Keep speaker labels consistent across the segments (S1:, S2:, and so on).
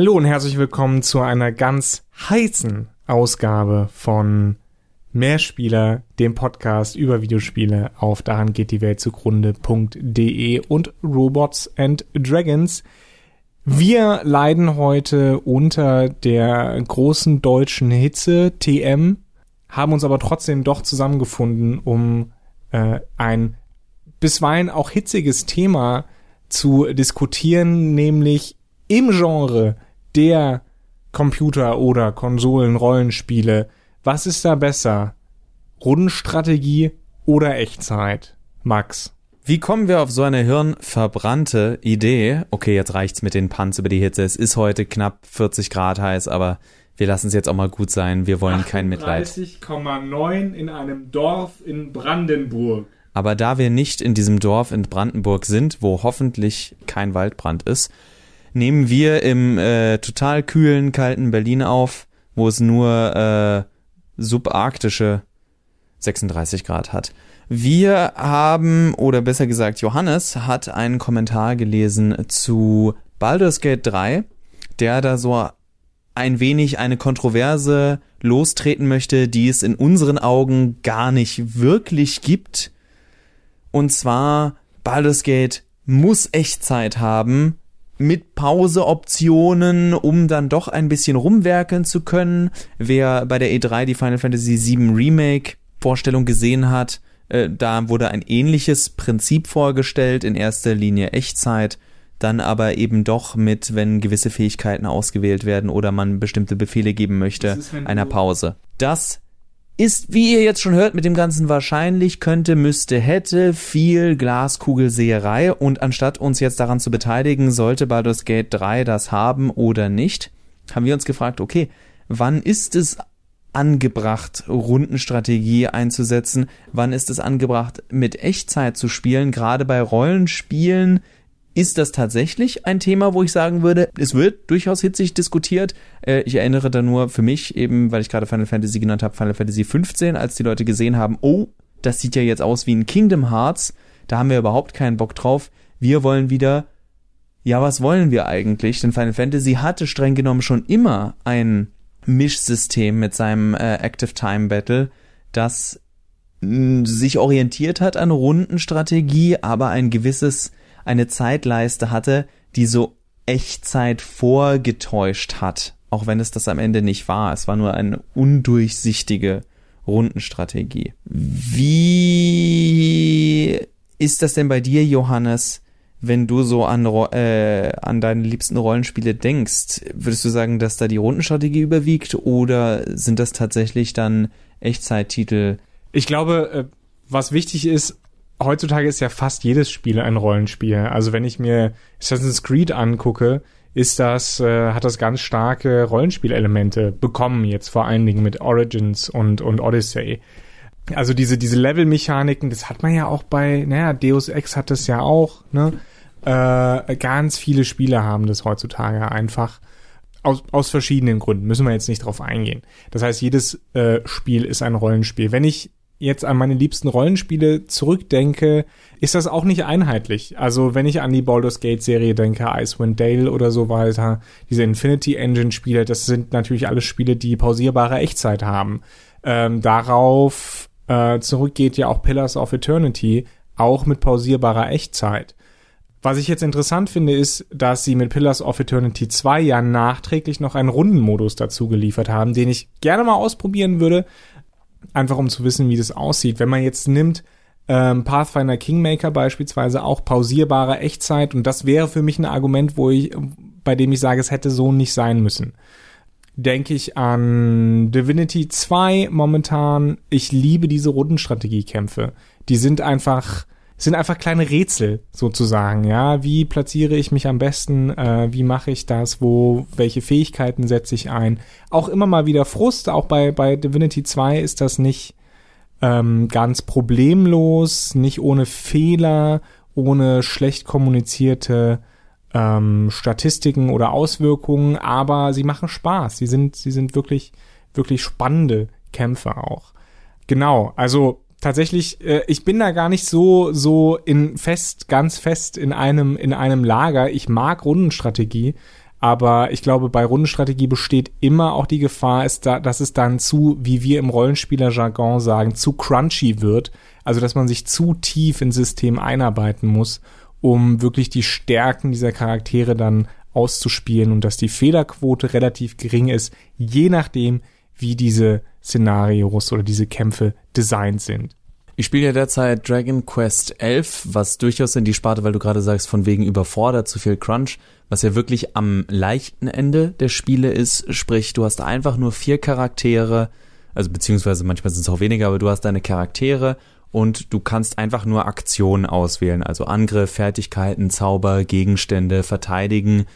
S1: Hallo und herzlich willkommen zu einer ganz heißen Ausgabe von Mehrspieler, dem Podcast über Videospiele auf daran geht die Welt zugrunde.de und Robots and Dragons. Wir leiden heute unter der großen deutschen Hitze TM, haben uns aber trotzdem doch zusammengefunden, um äh, ein bisweilen auch hitziges Thema zu diskutieren, nämlich im Genre der Computer- oder Konsolen-Rollenspiele, was ist da besser? Rundenstrategie oder Echtzeit? Max.
S2: Wie kommen wir auf so eine hirnverbrannte Idee? Okay, jetzt reicht's mit den Punts über die Hitze. Es ist heute knapp 40 Grad heiß, aber wir lassen es jetzt auch mal gut sein. Wir wollen kein Mitleid.
S1: 30,9 in einem Dorf in Brandenburg.
S2: Aber da wir nicht in diesem Dorf in Brandenburg sind, wo hoffentlich kein Waldbrand ist, nehmen wir im äh, total kühlen, kalten Berlin auf, wo es nur äh, subarktische 36 Grad hat. Wir haben, oder besser gesagt, Johannes hat einen Kommentar gelesen zu Baldur's Gate 3, der da so ein wenig eine Kontroverse lostreten möchte, die es in unseren Augen gar nicht wirklich gibt. Und zwar, Baldur's Gate muss Echtzeit haben, mit Pauseoptionen, um dann doch ein bisschen rumwerkeln zu können. Wer bei der E3 die Final Fantasy VII Remake Vorstellung gesehen hat, äh, da wurde ein ähnliches Prinzip vorgestellt, in erster Linie Echtzeit, dann aber eben doch mit, wenn gewisse Fähigkeiten ausgewählt werden oder man bestimmte Befehle geben möchte, ist, einer Pause. Das ist, wie ihr jetzt schon hört, mit dem Ganzen wahrscheinlich könnte, müsste, hätte viel Glaskugelseherei und anstatt uns jetzt daran zu beteiligen, sollte Baldur's Gate 3 das haben oder nicht, haben wir uns gefragt, okay, wann ist es angebracht, Rundenstrategie einzusetzen? Wann ist es angebracht, mit Echtzeit zu spielen? Gerade bei Rollenspielen ist das tatsächlich ein Thema, wo ich sagen würde, es wird durchaus hitzig diskutiert. Äh, ich erinnere da nur für mich eben, weil ich gerade Final Fantasy genannt habe, Final Fantasy 15, als die Leute gesehen haben, oh, das sieht ja jetzt aus wie ein Kingdom Hearts, da haben wir überhaupt keinen Bock drauf. Wir wollen wieder, ja, was wollen wir eigentlich? Denn Final Fantasy hatte streng genommen schon immer ein Mischsystem mit seinem äh, Active Time Battle, das mh, sich orientiert hat an Rundenstrategie, aber ein gewisses eine Zeitleiste hatte, die so Echtzeit vorgetäuscht hat, auch wenn es das am Ende nicht war. Es war nur eine undurchsichtige Rundenstrategie. Wie ist das denn bei dir, Johannes, wenn du so an, äh, an deine liebsten Rollenspiele denkst? Würdest du sagen, dass da die Rundenstrategie überwiegt oder sind das tatsächlich dann Echtzeittitel?
S1: Ich glaube, äh, was wichtig ist, heutzutage ist ja fast jedes Spiel ein Rollenspiel. Also wenn ich mir Assassin's Creed angucke, ist das, äh, hat das ganz starke Rollenspielelemente bekommen, jetzt vor allen Dingen mit Origins und, und Odyssey. Also diese, diese Level-Mechaniken, das hat man ja auch bei, naja, Deus Ex hat das ja auch, ne? Äh, ganz viele Spiele haben das heutzutage einfach. Aus, aus verschiedenen Gründen, müssen wir jetzt nicht drauf eingehen. Das heißt, jedes äh, Spiel ist ein Rollenspiel. Wenn ich jetzt an meine liebsten Rollenspiele zurückdenke, ist das auch nicht einheitlich. Also wenn ich an die Baldur's Gate Serie denke, Icewind Dale oder so weiter, diese Infinity Engine Spiele, das sind natürlich alles Spiele, die pausierbare Echtzeit haben. Ähm, darauf äh, zurückgeht ja auch Pillars of Eternity, auch mit pausierbarer Echtzeit. Was ich jetzt interessant finde, ist, dass sie mit Pillars of Eternity 2 ja nachträglich noch einen Rundenmodus dazu geliefert haben, den ich gerne mal ausprobieren würde, einfach um zu wissen, wie das aussieht. Wenn man jetzt nimmt, ähm, Pathfinder Kingmaker beispielsweise auch pausierbare Echtzeit und das wäre für mich ein Argument, wo ich, bei dem ich sage, es hätte so nicht sein müssen. Denke ich an Divinity 2 momentan. Ich liebe diese Rundenstrategiekämpfe. Die sind einfach, sind einfach kleine Rätsel sozusagen, ja. Wie platziere ich mich am besten? Äh, wie mache ich das? Wo, welche Fähigkeiten setze ich ein? Auch immer mal wieder Frust. Auch bei, bei Divinity 2 ist das nicht ähm, ganz problemlos, nicht ohne Fehler, ohne schlecht kommunizierte ähm, Statistiken oder Auswirkungen, aber sie machen Spaß. Sie sind, sie sind wirklich, wirklich spannende Kämpfe auch. Genau, also tatsächlich, äh, ich bin da gar nicht so so in fest, ganz fest in einem in einem Lager. Ich mag Rundenstrategie, Aber ich glaube, bei Rundenstrategie besteht immer auch die Gefahr, ist da, dass es dann zu, wie wir im Rollenspieler-Jargon sagen, zu crunchy wird. Also, dass man sich zu tief ins System einarbeiten muss, um wirklich die Stärken dieser Charaktere dann auszuspielen und dass die Fehlerquote relativ gering ist, je nachdem, wie diese Szenarios oder diese Kämpfe designt sind.
S2: Ich spiele ja derzeit Dragon Quest 11, was durchaus in die Sparte, weil du gerade sagst, von wegen überfordert, zu viel Crunch, was ja wirklich am leichten Ende der Spiele ist, sprich, du hast einfach nur vier Charaktere, also beziehungsweise manchmal sind es auch weniger, aber du hast deine Charaktere und du kannst einfach nur Aktionen auswählen, also Angriff, Fertigkeiten, Zauber, Gegenstände, Verteidigen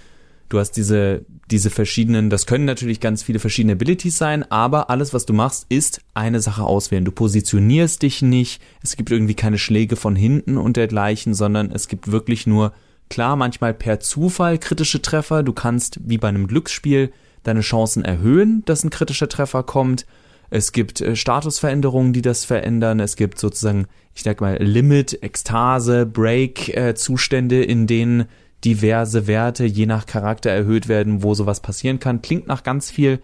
S2: Du hast diese, diese verschiedenen, das können natürlich ganz viele verschiedene Abilities sein, aber alles, was du machst, ist eine Sache auswählen. Du positionierst dich nicht, es gibt irgendwie keine Schläge von hinten und dergleichen, sondern es gibt wirklich nur, klar, manchmal per Zufall kritische Treffer. Du kannst, wie bei einem Glücksspiel, deine Chancen erhöhen, dass ein kritischer Treffer kommt. Es gibt äh, Statusveränderungen, die das verändern. Es gibt sozusagen, ich sag mal, Limit, Ekstase, Break-Zustände, äh, in denen diverse Werte je nach Charakter erhöht werden, wo sowas passieren kann. Klingt nach ganz viel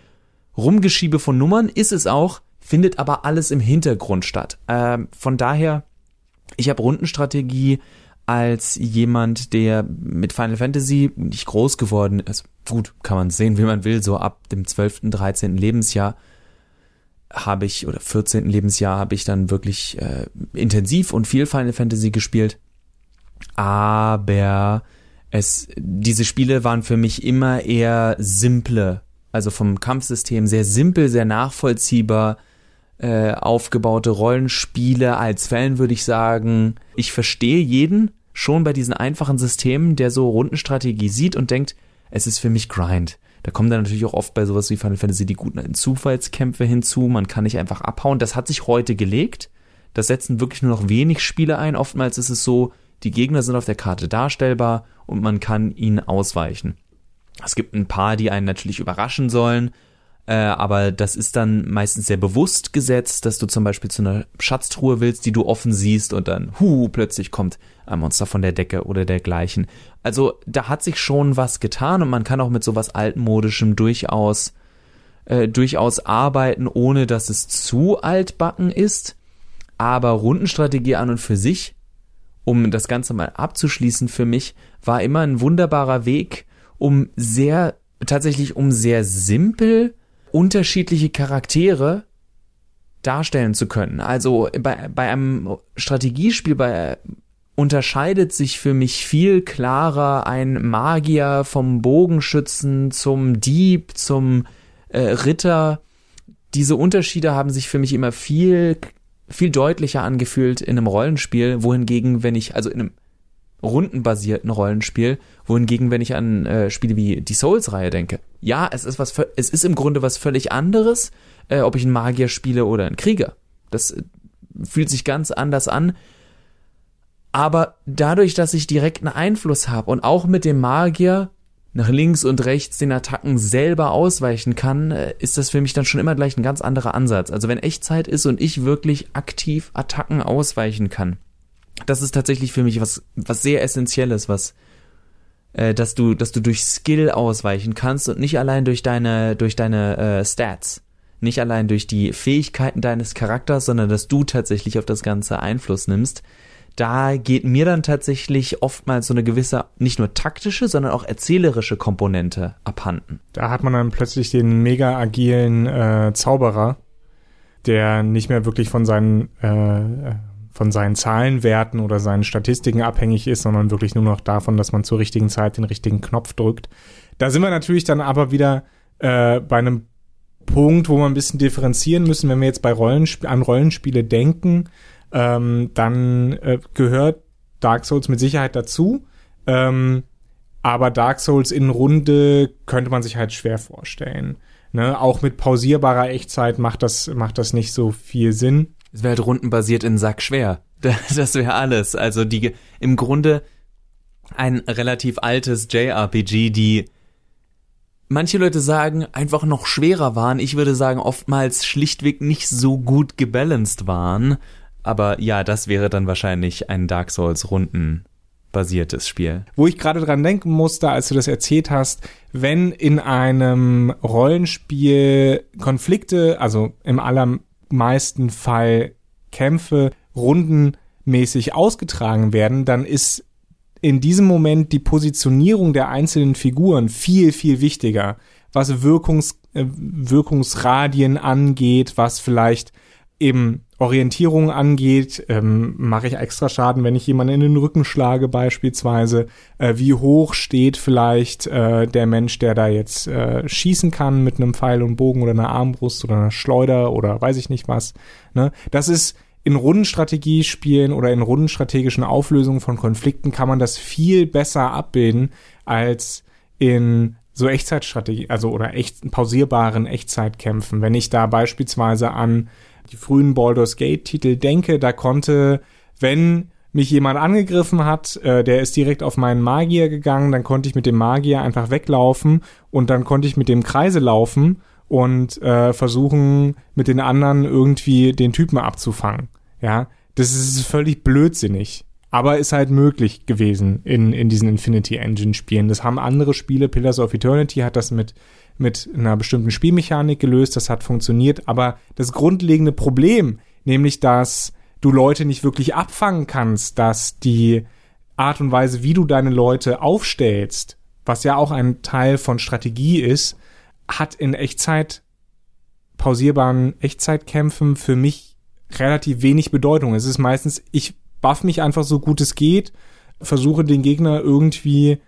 S2: Rumgeschiebe von Nummern, ist es auch, findet aber alles im Hintergrund statt. Ähm, von daher, ich habe Rundenstrategie als jemand, der mit Final Fantasy nicht groß geworden ist. Gut, kann man sehen, wie man will, so ab dem 12., 13. Lebensjahr habe ich, oder 14. Lebensjahr habe ich dann wirklich äh, intensiv und viel Final Fantasy gespielt. Aber es, diese Spiele waren für mich immer eher simple, also vom Kampfsystem sehr simpel, sehr nachvollziehbar, äh, aufgebaute Rollenspiele als Fällen würde ich sagen, ich verstehe jeden schon bei diesen einfachen Systemen, der so Rundenstrategie sieht und denkt, es ist für mich Grind. Da kommen dann natürlich auch oft bei sowas wie Final Fantasy die guten Zufallskämpfe hinzu, man kann nicht einfach abhauen. Das hat sich heute gelegt. Das setzen wirklich nur noch wenig Spiele ein. Oftmals ist es so, die Gegner sind auf der Karte darstellbar und man kann ihnen ausweichen. Es gibt ein paar, die einen natürlich überraschen sollen, äh, aber das ist dann meistens sehr bewusst gesetzt, dass du zum Beispiel zu einer Schatztruhe willst, die du offen siehst und dann, hu, plötzlich kommt ein Monster von der Decke oder dergleichen. Also da hat sich schon was getan und man kann auch mit sowas altmodischem durchaus äh, durchaus arbeiten, ohne dass es zu altbacken ist. Aber Rundenstrategie an und für sich um das Ganze mal abzuschließen für mich, war immer ein wunderbarer Weg, um sehr, tatsächlich um sehr simpel unterschiedliche Charaktere darstellen zu können. Also bei, bei einem Strategiespiel bei, unterscheidet sich für mich viel klarer ein Magier vom Bogenschützen zum Dieb, zum äh, Ritter. Diese Unterschiede haben sich für mich immer viel viel deutlicher angefühlt in einem Rollenspiel, wohingegen, wenn ich, also in einem rundenbasierten Rollenspiel, wohingegen, wenn ich an äh, Spiele wie die Souls-Reihe denke, ja, es ist was, es ist im Grunde was völlig anderes, äh, ob ich einen Magier spiele oder einen Krieger. Das äh, fühlt sich ganz anders an. Aber dadurch, dass ich direkt einen Einfluss habe und auch mit dem Magier nach links und rechts den Attacken selber ausweichen kann, äh, ist das für mich dann schon immer gleich ein ganz anderer Ansatz. Also wenn Echtzeit ist und ich wirklich aktiv Attacken ausweichen kann, das ist tatsächlich für mich was, was sehr Essentielles, was, äh, dass du, dass du durch Skill ausweichen kannst und nicht allein durch deine, durch deine äh, Stats. Nicht allein durch die Fähigkeiten deines Charakters, sondern dass du tatsächlich auf das Ganze Einfluss nimmst da geht mir dann tatsächlich oftmals so eine gewisse, nicht nur taktische, sondern auch erzählerische Komponente abhanden.
S1: Da hat man dann plötzlich den mega agilen äh, Zauberer, der nicht mehr wirklich von seinen äh, von seinen Zahlenwerten oder seinen Statistiken abhängig ist, sondern wirklich nur noch davon, dass man zur richtigen Zeit den richtigen Knopf drückt. Da sind wir natürlich dann aber wieder äh, bei einem Punkt, wo wir ein bisschen differenzieren müssen, wenn wir jetzt bei Rollensp an Rollenspiele denken ähm, dann äh, gehört Dark Souls mit Sicherheit dazu. Ähm, aber Dark Souls in Runde könnte man sich halt schwer vorstellen. Ne? Auch mit pausierbarer Echtzeit macht das, macht das nicht so viel Sinn.
S2: Es wäre halt rundenbasiert in Sack schwer. Das wäre alles. Also die im Grunde ein relativ altes JRPG, die manche Leute sagen einfach noch schwerer waren. Ich würde sagen oftmals schlichtweg nicht so gut gebalanced waren. Aber ja, das wäre dann wahrscheinlich ein Dark Souls Runden basiertes Spiel.
S1: Wo ich gerade dran denken musste, als du das erzählt hast, wenn in einem Rollenspiel Konflikte, also im allermeisten Fall Kämpfe rundenmäßig ausgetragen werden, dann ist in diesem Moment die Positionierung der einzelnen Figuren viel, viel wichtiger, was Wirkungs, äh, Wirkungsradien angeht, was vielleicht eben Orientierung angeht, ähm, mache ich extra Schaden, wenn ich jemanden in den Rücken schlage beispielsweise. Äh, wie hoch steht vielleicht äh, der Mensch, der da jetzt äh, schießen kann mit einem Pfeil und Bogen oder einer Armbrust oder einer Schleuder oder weiß ich nicht was. Ne? Das ist in Rundenstrategiespielen oder in rundenstrategischen Auflösungen von Konflikten kann man das viel besser abbilden als in so Echtzeitstrategie, also oder echt pausierbaren Echtzeitkämpfen. Wenn ich da beispielsweise an die frühen Baldur's Gate Titel denke, da konnte, wenn mich jemand angegriffen hat, äh, der ist direkt auf meinen Magier gegangen, dann konnte ich mit dem Magier einfach weglaufen und dann konnte ich mit dem Kreise laufen und äh, versuchen, mit den anderen irgendwie den Typen abzufangen. Ja, das ist völlig blödsinnig. Aber ist halt möglich gewesen in, in diesen Infinity Engine Spielen. Das haben andere Spiele, Pillars of Eternity hat das mit mit einer bestimmten Spielmechanik gelöst, das hat funktioniert, aber das grundlegende Problem, nämlich dass du Leute nicht wirklich abfangen kannst, dass die Art und Weise, wie du deine Leute aufstellst, was ja auch ein Teil von Strategie ist, hat in Echtzeit pausierbaren Echtzeitkämpfen für mich relativ wenig Bedeutung. Es ist meistens, ich buff mich einfach so gut es geht, versuche den Gegner irgendwie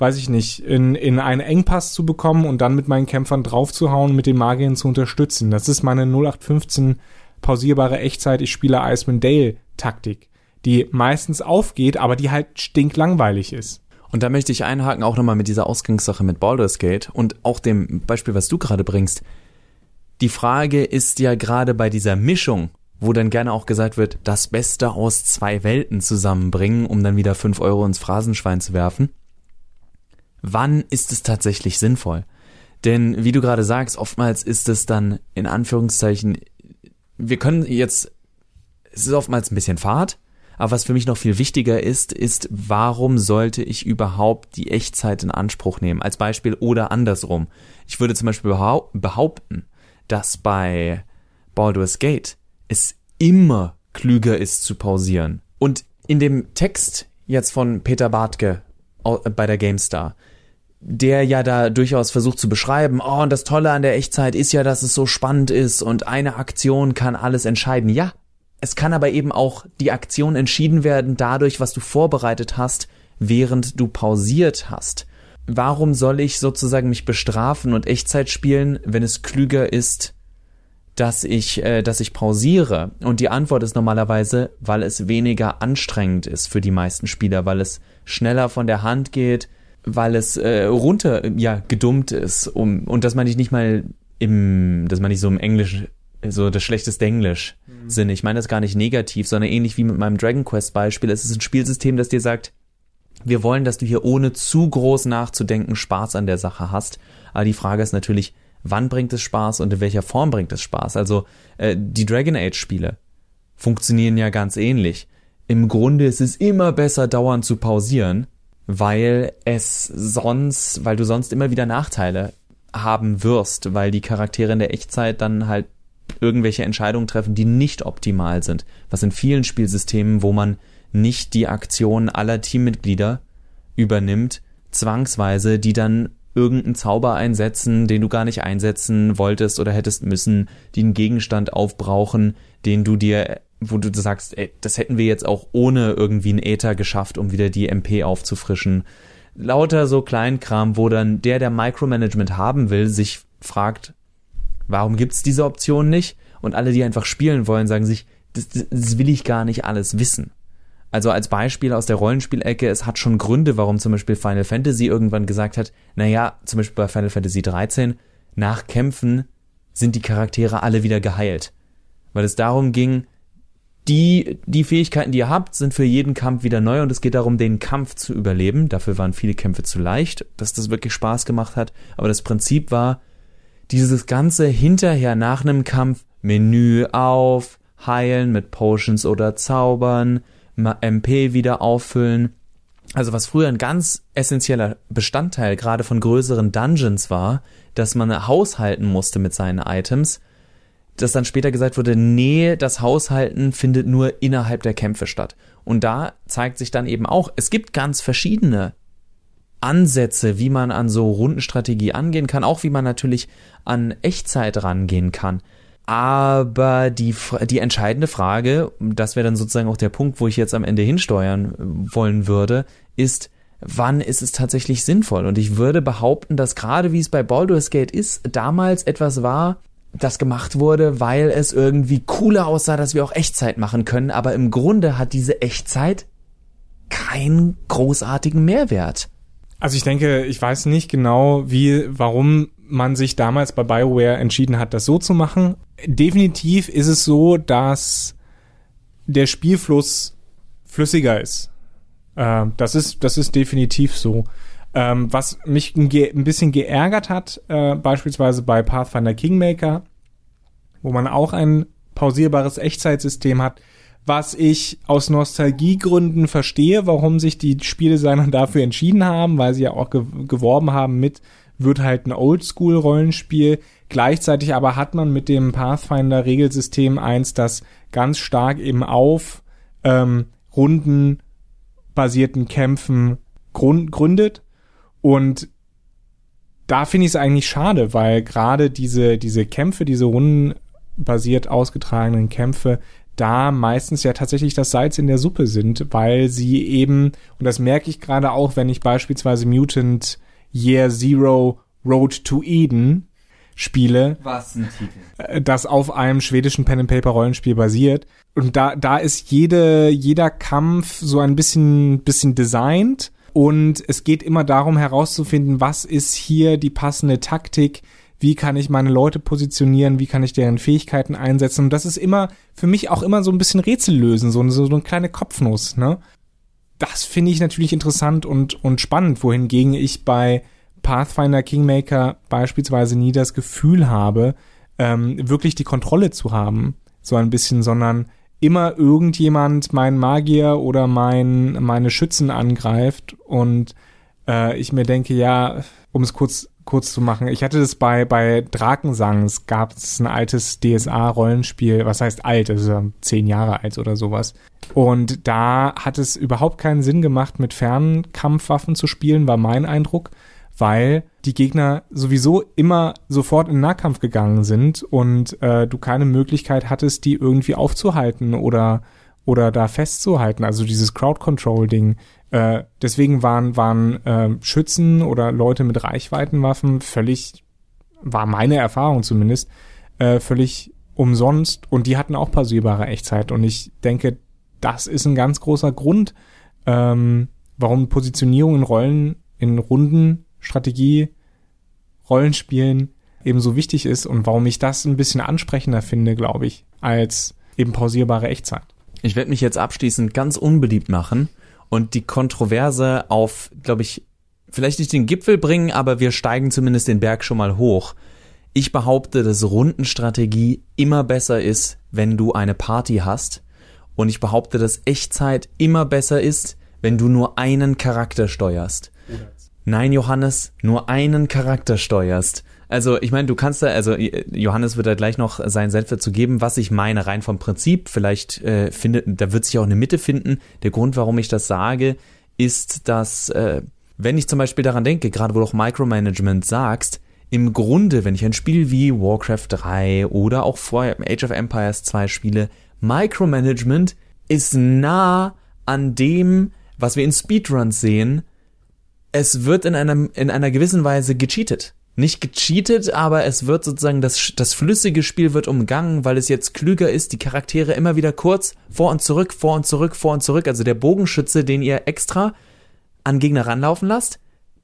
S1: weiß ich nicht, in, in einen Engpass zu bekommen und dann mit meinen Kämpfern draufzuhauen, mit den Magiern zu unterstützen. Das ist meine 0815 pausierbare Echtzeit, ich spiele Icewind Dale Taktik, die meistens aufgeht, aber die halt stinklangweilig ist.
S2: Und da möchte ich einhaken, auch nochmal mit dieser Ausgangssache mit Baldur's Gate und auch dem Beispiel, was du gerade bringst. Die Frage ist ja gerade bei dieser Mischung, wo dann gerne auch gesagt wird, das Beste aus zwei Welten zusammenbringen, um dann wieder fünf Euro ins Phrasenschwein zu werfen wann ist es tatsächlich sinnvoll? Denn wie du gerade sagst, oftmals ist es dann in Anführungszeichen, wir können jetzt, es ist oftmals ein bisschen Fahrt, aber was für mich noch viel wichtiger ist, ist, warum sollte ich überhaupt die Echtzeit in Anspruch nehmen? Als Beispiel oder andersrum. Ich würde zum Beispiel behaupten, dass bei Baldur's Gate es immer klüger ist zu pausieren. Und in dem Text jetzt von Peter Bartke bei der GameStar, der ja da durchaus versucht zu beschreiben, oh, und das Tolle an der Echtzeit ist ja, dass es so spannend ist und eine Aktion kann alles entscheiden. Ja, es kann aber eben auch die Aktion entschieden werden dadurch, was du vorbereitet hast, während du pausiert hast. Warum soll ich sozusagen mich bestrafen und Echtzeit spielen, wenn es klüger ist, dass ich, äh, dass ich pausiere? Und die Antwort ist normalerweise, weil es weniger anstrengend ist für die meisten Spieler, weil es schneller von der Hand geht, weil es äh, runter ja gedummt ist um und dass man nicht nicht mal im dass man nicht so im Englisch so das schlechteste Englisch mhm. Sinn. Ich meine das gar nicht negativ, sondern ähnlich wie mit meinem Dragon Quest Beispiel. Es ist ein Spielsystem, das dir sagt, wir wollen, dass du hier ohne zu groß nachzudenken Spaß an der Sache hast. Aber die Frage ist natürlich, wann bringt es Spaß und in welcher Form bringt es Spaß? Also äh, die Dragon Age Spiele funktionieren ja ganz ähnlich. Im Grunde ist es immer besser, dauernd zu pausieren, weil es sonst, weil du sonst immer wieder Nachteile haben wirst, weil die Charaktere in der Echtzeit dann halt irgendwelche Entscheidungen treffen, die nicht optimal sind. Was in vielen Spielsystemen, wo man nicht die Aktionen aller Teammitglieder übernimmt, zwangsweise, die dann irgendeinen Zauber einsetzen, den du gar nicht einsetzen wolltest oder hättest müssen, die einen Gegenstand aufbrauchen, den du dir wo du sagst, ey, das hätten wir jetzt auch ohne irgendwie ein Äther geschafft, um wieder die MP aufzufrischen. Lauter so Kleinkram, wo dann der, der Micromanagement haben will, sich fragt, warum gibt's diese Option nicht? Und alle, die einfach spielen wollen, sagen sich, das, das will ich gar nicht alles wissen. Also als Beispiel aus der Rollenspielecke, es hat schon Gründe, warum zum Beispiel Final Fantasy irgendwann gesagt hat, naja, zum Beispiel bei Final Fantasy 13, nach Kämpfen sind die Charaktere alle wieder geheilt. Weil es darum ging, die, die Fähigkeiten, die ihr habt, sind für jeden Kampf wieder neu und es geht darum, den Kampf zu überleben. Dafür waren viele Kämpfe zu leicht, dass das wirklich Spaß gemacht hat. Aber das Prinzip war, dieses Ganze hinterher nach einem Kampf, Menü auf, heilen mit Potions oder Zaubern, MP wieder auffüllen. also was früher ein ganz essentieller Bestandteil gerade von größeren Dungeons war, dass man haushalten musste mit seinen Items, dass dann später gesagt wurde, nee, das Haushalten findet nur innerhalb der Kämpfe statt. Und da zeigt sich dann eben auch, es gibt ganz verschiedene Ansätze, wie man an so Rundenstrategie angehen kann, auch wie man natürlich an Echtzeit rangehen kann. Aber die, die entscheidende Frage, das wäre dann sozusagen auch der Punkt, wo ich jetzt am Ende hinsteuern wollen würde, ist, wann ist es tatsächlich sinnvoll? Und ich würde behaupten, dass gerade wie es bei Baldur's Gate ist, damals etwas war, das gemacht wurde, weil es irgendwie cooler aussah, dass wir auch Echtzeit machen können. Aber im Grunde hat diese Echtzeit keinen großartigen Mehrwert.
S1: Also ich denke, ich weiß nicht genau, wie, warum man sich damals bei BioWare entschieden hat, das so zu machen. Definitiv ist es so, dass der Spielfluss flüssiger ist. Äh, das ist, das ist definitiv so. Ähm, was mich ein, ein, bisschen geärgert hat, äh, beispielsweise bei Pathfinder Kingmaker, wo man auch ein pausierbares Echtzeitsystem hat, was ich aus Nostalgiegründen verstehe, warum sich die Spieldesigner dafür entschieden haben, weil sie ja auch ge geworben haben mit, wird halt ein Oldschool-Rollenspiel. Gleichzeitig aber hat man mit dem Pathfinder-Regelsystem eins, das ganz stark eben auf ähm, rundenbasierten Kämpfen gründet. Und da finde ich es eigentlich schade, weil gerade diese, diese Kämpfe, diese rundenbasiert ausgetragenen Kämpfe da meistens ja tatsächlich das Salz in der Suppe sind, weil sie eben, und das merke ich gerade auch, wenn ich beispielsweise Mutant Year Zero Road to Eden spiele.
S2: Was ein Titel.
S1: Äh, das auf einem schwedischen Pen and Paper Rollenspiel basiert. Und da, da ist jede, jeder Kampf so ein bisschen, bisschen designt. Und es geht immer darum herauszufinden, was ist hier die passende Taktik, wie kann ich meine Leute positionieren, wie kann ich deren Fähigkeiten einsetzen. Und das ist immer für mich auch immer so ein bisschen Rätsel lösen, so, so eine kleine Kopfnuss. Ne? Das finde ich natürlich interessant und, und spannend, wohingegen ich bei Pathfinder Kingmaker beispielsweise nie das Gefühl habe, ähm, wirklich die Kontrolle zu haben, so ein bisschen, sondern immer irgendjemand meinen Magier oder mein, meine Schützen angreift und äh, ich mir denke, ja, um es kurz kurz zu machen. Ich hatte das bei, bei Drakensang. Es gab ein altes DSA-Rollenspiel. Was heißt alt? Also zehn Jahre alt oder sowas. Und da hat es überhaupt keinen Sinn gemacht, mit Fernkampfwaffen zu spielen, war mein Eindruck, weil die Gegner sowieso immer sofort in Nahkampf gegangen sind und äh, du keine Möglichkeit hattest, die irgendwie aufzuhalten oder oder da festzuhalten. Also dieses Crowd-Control-Ding äh, deswegen waren, waren äh, Schützen oder Leute mit Reichweitenwaffen völlig, war meine Erfahrung zumindest, äh, völlig umsonst und die hatten auch pausierbare Echtzeit. Und ich denke, das ist ein ganz großer Grund, ähm, warum Positionierung in Rollen, in Runden, Strategie, Rollenspielen eben so wichtig ist und warum ich das ein bisschen ansprechender finde, glaube ich, als eben pausierbare Echtzeit.
S2: Ich werde mich jetzt abschließend ganz unbeliebt machen und die Kontroverse auf, glaube ich, vielleicht nicht den Gipfel bringen, aber wir steigen zumindest den Berg schon mal hoch. Ich behaupte, dass Rundenstrategie immer besser ist, wenn du eine Party hast. Und ich behaupte, dass Echtzeit immer besser ist, wenn du nur einen Charakter steuerst. Nein, Johannes, nur einen Charakter steuerst. Also, ich meine, du kannst da, also Johannes wird da gleich noch seinen Senf dazu geben, was ich meine, rein vom Prinzip. Vielleicht äh, findet, da wird sich auch eine Mitte finden. Der Grund, warum ich das sage, ist, dass, äh, wenn ich zum Beispiel daran denke, gerade wo du auch Micromanagement sagst, im Grunde, wenn ich ein Spiel wie Warcraft 3 oder auch vorher Age of Empires 2 spiele, Micromanagement ist nah an dem, was wir in Speedruns sehen. Es wird in einem, in einer gewissen Weise gecheatet nicht gecheatet, aber es wird sozusagen, das, das flüssige Spiel wird umgangen, weil es jetzt klüger ist, die Charaktere immer wieder kurz vor und zurück, vor und zurück, vor und zurück. Also der Bogenschütze, den ihr extra an Gegner ranlaufen lasst,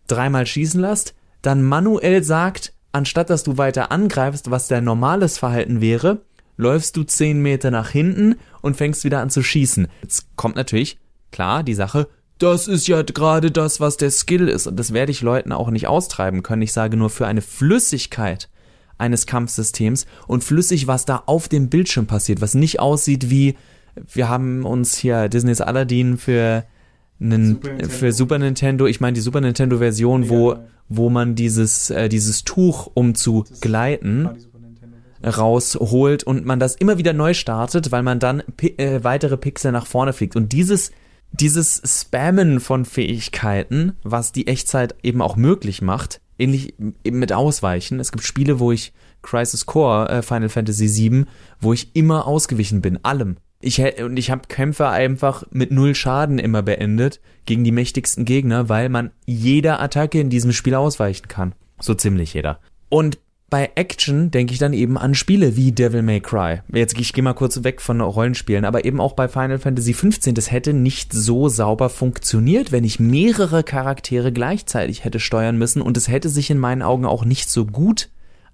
S2: dreimal schießen lasst, dann manuell sagt, anstatt dass du weiter angreifst, was dein normales Verhalten wäre, läufst du zehn Meter nach hinten und fängst wieder an zu schießen. Jetzt kommt natürlich, klar, die Sache, das ist ja gerade das, was der Skill ist. Und das werde ich Leuten auch nicht austreiben können. Ich sage nur für eine Flüssigkeit eines Kampfsystems und flüssig, was da auf dem Bildschirm passiert, was nicht aussieht wie, wir haben uns hier Disneys Aladdin für einen,
S1: Super Nintendo.
S2: für Super Nintendo, ich meine die Super Nintendo Version, wo, wo man dieses, äh, dieses Tuch, um zu gleiten, rausholt und man das immer wieder neu startet, weil man dann pi äh, weitere Pixel nach vorne fliegt. Und dieses, dieses Spammen von Fähigkeiten, was die Echtzeit eben auch möglich macht, ähnlich eben mit Ausweichen. Es gibt Spiele, wo ich Crisis Core, äh, Final Fantasy VII, wo ich immer ausgewichen bin, allem. Ich und ich habe Kämpfe einfach mit null Schaden immer beendet gegen die mächtigsten Gegner, weil man jeder Attacke in diesem Spiel ausweichen kann. So ziemlich jeder. Und bei Action denke ich dann eben an Spiele wie Devil May Cry. Jetzt ich gehe mal kurz weg von Rollenspielen, aber eben auch bei Final Fantasy 15, das hätte nicht so sauber funktioniert, wenn ich mehrere Charaktere gleichzeitig hätte steuern müssen und es hätte sich in meinen Augen auch nicht so gut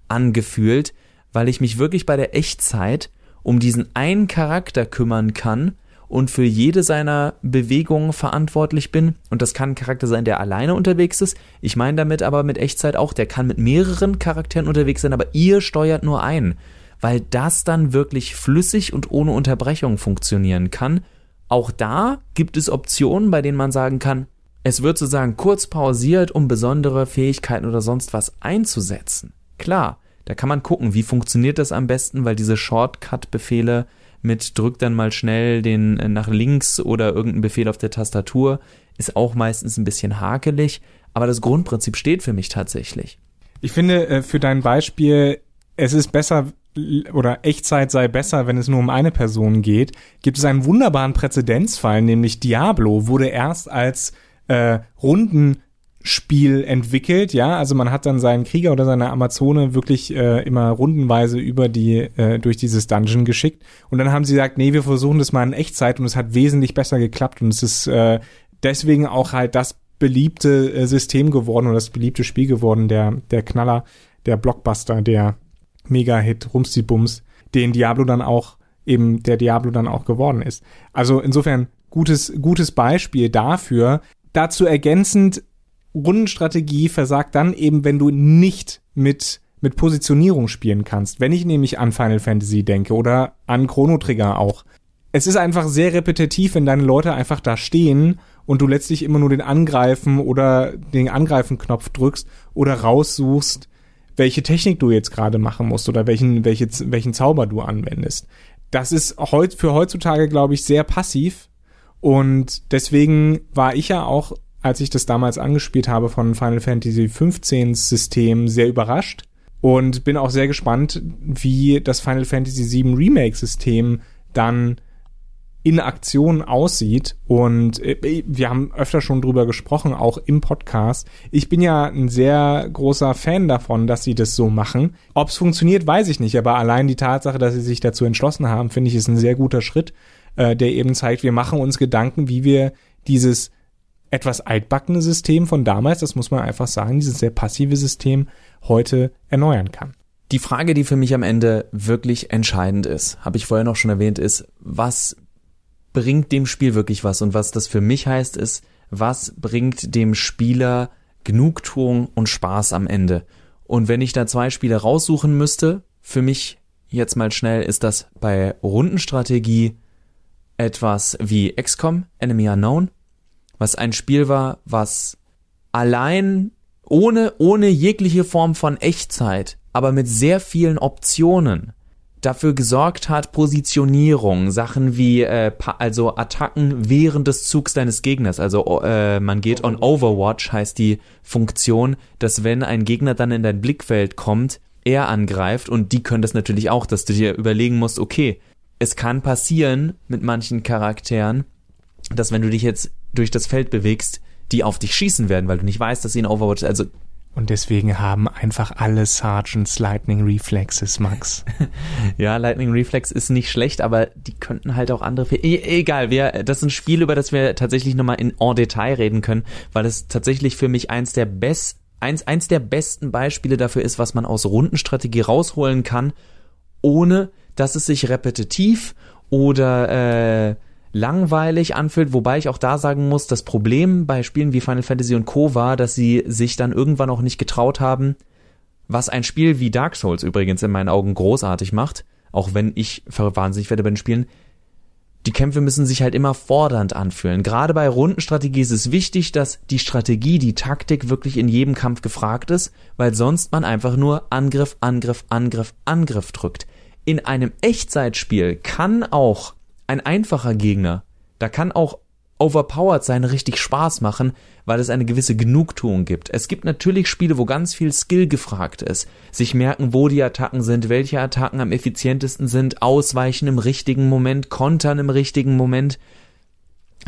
S2: angefühlt, weil ich mich wirklich bei der Echtzeit um diesen einen Charakter kümmern kann und für jede seiner Bewegungen verantwortlich bin. Und das kann ein Charakter sein, der alleine unterwegs ist. Ich meine damit aber mit Echtzeit auch, der kann mit mehreren Charakteren unterwegs sein, aber ihr steuert nur einen. Weil das dann wirklich flüssig und ohne Unterbrechung funktionieren kann. Auch da gibt es Optionen, bei denen man sagen kann, es wird sozusagen kurz pausiert, um besondere Fähigkeiten oder sonst was einzusetzen. Klar, da kann man gucken, wie funktioniert das am besten, weil diese Shortcut-Befehle mit drück dann mal schnell den äh, nach links oder irgendein Befehl auf der Tastatur ist auch meistens ein bisschen hakelig, aber das Grundprinzip steht für mich tatsächlich.
S1: Ich finde, äh, für dein Beispiel, es ist besser oder Echtzeit sei besser, wenn es nur um eine Person geht, gibt es einen wunderbaren Präzedenzfall, nämlich Diablo wurde erst als äh, Rundenspiel entwickelt, ja, also man hat dann seinen Krieger oder seine Amazone wirklich äh, immer rundenweise über die äh, durch dieses Dungeon geschickt und dann haben sie gesagt, nee, wir versuchen das mal in Echtzeit und es hat wesentlich besser geklappt und es ist äh, deswegen auch halt das beliebte äh, System geworden oder das beliebte Spiel geworden, der, der Knaller, der Blockbuster, der Mega-Hit, Rumsti Bums, den Diablo dann auch eben, der Diablo dann auch geworden ist. Also insofern gutes, gutes Beispiel dafür. Dazu ergänzend, Rundenstrategie versagt dann eben, wenn du nicht mit mit Positionierung spielen kannst. Wenn ich nämlich an Final Fantasy denke oder an Chrono Trigger auch. Es ist einfach sehr repetitiv, wenn deine Leute einfach da stehen und du letztlich immer nur den Angreifen oder den Angreifen-Knopf drückst oder raussuchst, welche Technik du jetzt gerade machen musst oder welchen, welche, welchen Zauber du anwendest. Das ist heut, für heutzutage, glaube ich, sehr passiv. Und deswegen war ich ja auch, als ich das damals angespielt habe von Final Fantasy 15 System, sehr überrascht und bin auch sehr gespannt, wie das Final Fantasy 7 Remake System dann in Aktion aussieht. Und äh, wir haben öfter schon drüber gesprochen, auch im Podcast. Ich bin ja ein sehr großer Fan davon, dass sie das so machen. Ob es funktioniert, weiß ich nicht. Aber allein die Tatsache, dass sie sich dazu entschlossen haben, finde ich, ist ein sehr guter Schritt, äh, der eben zeigt, wir machen uns Gedanken, wie wir dieses etwas altbackene System von damals, das muss man einfach sagen, dieses sehr passive System heute erneuern kann.
S2: Die Frage, die für mich am Ende wirklich entscheidend ist, habe ich vorher noch schon erwähnt, ist, was bringt dem Spiel wirklich was? Und was das für mich heißt, ist, was bringt dem Spieler Genugtuung und Spaß am Ende? Und wenn ich da zwei Spiele raussuchen müsste, für mich jetzt mal schnell, ist das bei Rundenstrategie etwas wie XCOM, Enemy Unknown, was ein Spiel war, was allein ohne, ohne jegliche Form von Echtzeit, aber mit sehr vielen Optionen dafür gesorgt hat, Positionierung, Sachen wie äh, also Attacken während des Zugs deines Gegners. Also äh, man geht on Overwatch, heißt die Funktion, dass wenn ein Gegner dann in dein Blickfeld kommt, er angreift und die können das natürlich auch, dass du dir überlegen musst, okay, es kann passieren mit manchen Charakteren, dass wenn du dich jetzt durch das Feld bewegst, die auf dich schießen werden, weil du nicht weißt, dass sie in Overwatch, also
S1: und deswegen haben einfach alle Sergeants Lightning Reflexes, Max.
S2: ja, Lightning Reflex ist nicht schlecht, aber die könnten halt auch andere. E egal, wir, das ist ein Spiel, über das wir tatsächlich nochmal in en Detail reden können, weil es tatsächlich für mich eins der best, eins, eins der besten Beispiele dafür ist, was man aus Rundenstrategie rausholen kann, ohne dass es sich repetitiv oder äh, langweilig anfühlt, wobei ich auch da sagen muss, das Problem bei Spielen wie Final Fantasy und Co. war, dass sie sich dann irgendwann auch nicht getraut haben, was ein Spiel wie Dark Souls übrigens in meinen Augen großartig macht, auch wenn ich wahnsinnig werde bei den Spielen, die Kämpfe müssen sich halt immer fordernd anfühlen. Gerade bei Rundenstrategie ist es wichtig, dass die Strategie, die Taktik wirklich in jedem Kampf gefragt ist, weil sonst man einfach nur Angriff, Angriff, Angriff, Angriff drückt. In einem Echtzeitspiel kann auch ein einfacher Gegner, da kann auch overpowered sein richtig Spaß machen, weil es eine gewisse Genugtuung gibt. Es gibt natürlich Spiele, wo ganz viel Skill gefragt ist. Sich merken, wo die Attacken sind, welche Attacken am effizientesten sind, ausweichen im richtigen Moment, kontern im richtigen Moment.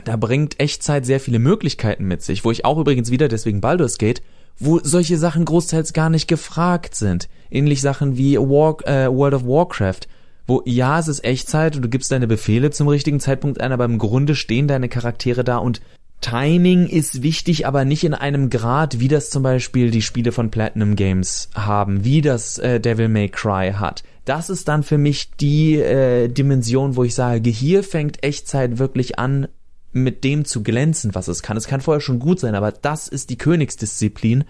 S2: Da bringt Echtzeit sehr viele Möglichkeiten mit sich, wo ich auch übrigens wieder deswegen Baldur's Gate, wo solche Sachen großteils gar nicht gefragt sind. Ähnlich Sachen wie War, äh, World of Warcraft wo ja, es ist Echtzeit und du gibst deine Befehle zum richtigen Zeitpunkt ein, aber im Grunde stehen deine Charaktere da und Timing ist wichtig, aber nicht in einem Grad, wie das zum Beispiel die Spiele von Platinum Games haben, wie das äh, Devil May Cry hat. Das ist dann für mich die äh, Dimension, wo ich sage, hier fängt Echtzeit wirklich an, mit dem zu glänzen, was es kann. Es kann vorher schon gut sein, aber das ist die Königsdisziplin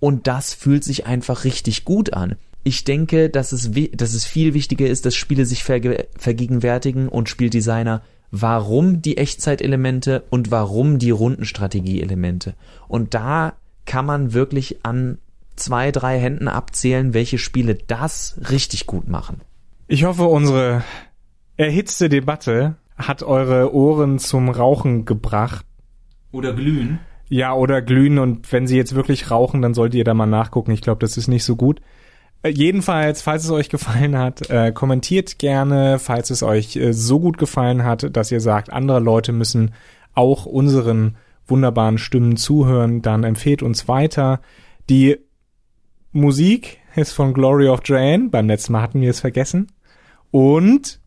S2: und das fühlt sich einfach richtig gut an ich denke, dass es, dass es viel wichtiger ist, dass Spiele sich verge vergegenwärtigen und Spieldesigner, warum die Echtzeitelemente und warum die Rundenstrategie-Elemente. Und da kann man wirklich an zwei, drei Händen abzählen, welche Spiele das richtig gut machen.
S1: Ich hoffe, unsere erhitzte Debatte hat eure Ohren zum Rauchen gebracht.
S2: Oder glühen.
S1: Ja, oder glühen und wenn sie jetzt wirklich rauchen, dann solltet ihr da mal nachgucken. Ich glaube, das ist nicht so gut. Äh, jedenfalls, falls es euch gefallen hat, äh, kommentiert gerne, falls es euch äh, so gut gefallen hat, dass ihr sagt, andere Leute müssen auch unseren wunderbaren Stimmen zuhören, dann empfehlt uns weiter. Die Musik ist von Glory of Joanne, beim letzten Mal hatten wir es vergessen. Und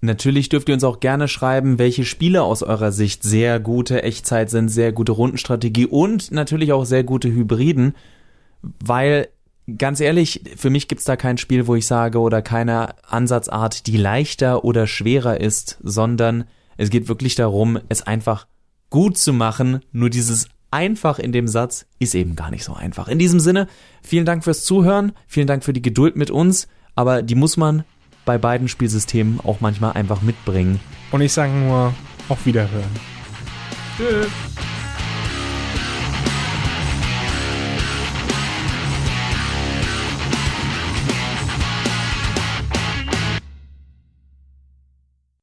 S2: Natürlich dürft ihr uns auch gerne schreiben, welche Spiele aus eurer Sicht sehr gute Echtzeit sind, sehr gute Rundenstrategie und natürlich auch sehr gute Hybriden, weil ganz ehrlich, für mich gibt's da kein Spiel, wo ich sage, oder keine Ansatzart, die leichter oder schwerer ist, sondern es geht wirklich darum, es einfach gut zu machen. Nur dieses einfach in dem Satz ist eben gar nicht so einfach. In diesem Sinne, vielen Dank fürs Zuhören, vielen Dank für die Geduld mit uns, aber die muss man bei beiden Spielsystemen auch manchmal einfach mitbringen.
S1: Und ich sage nur, auf Wiederhören. Tschüss.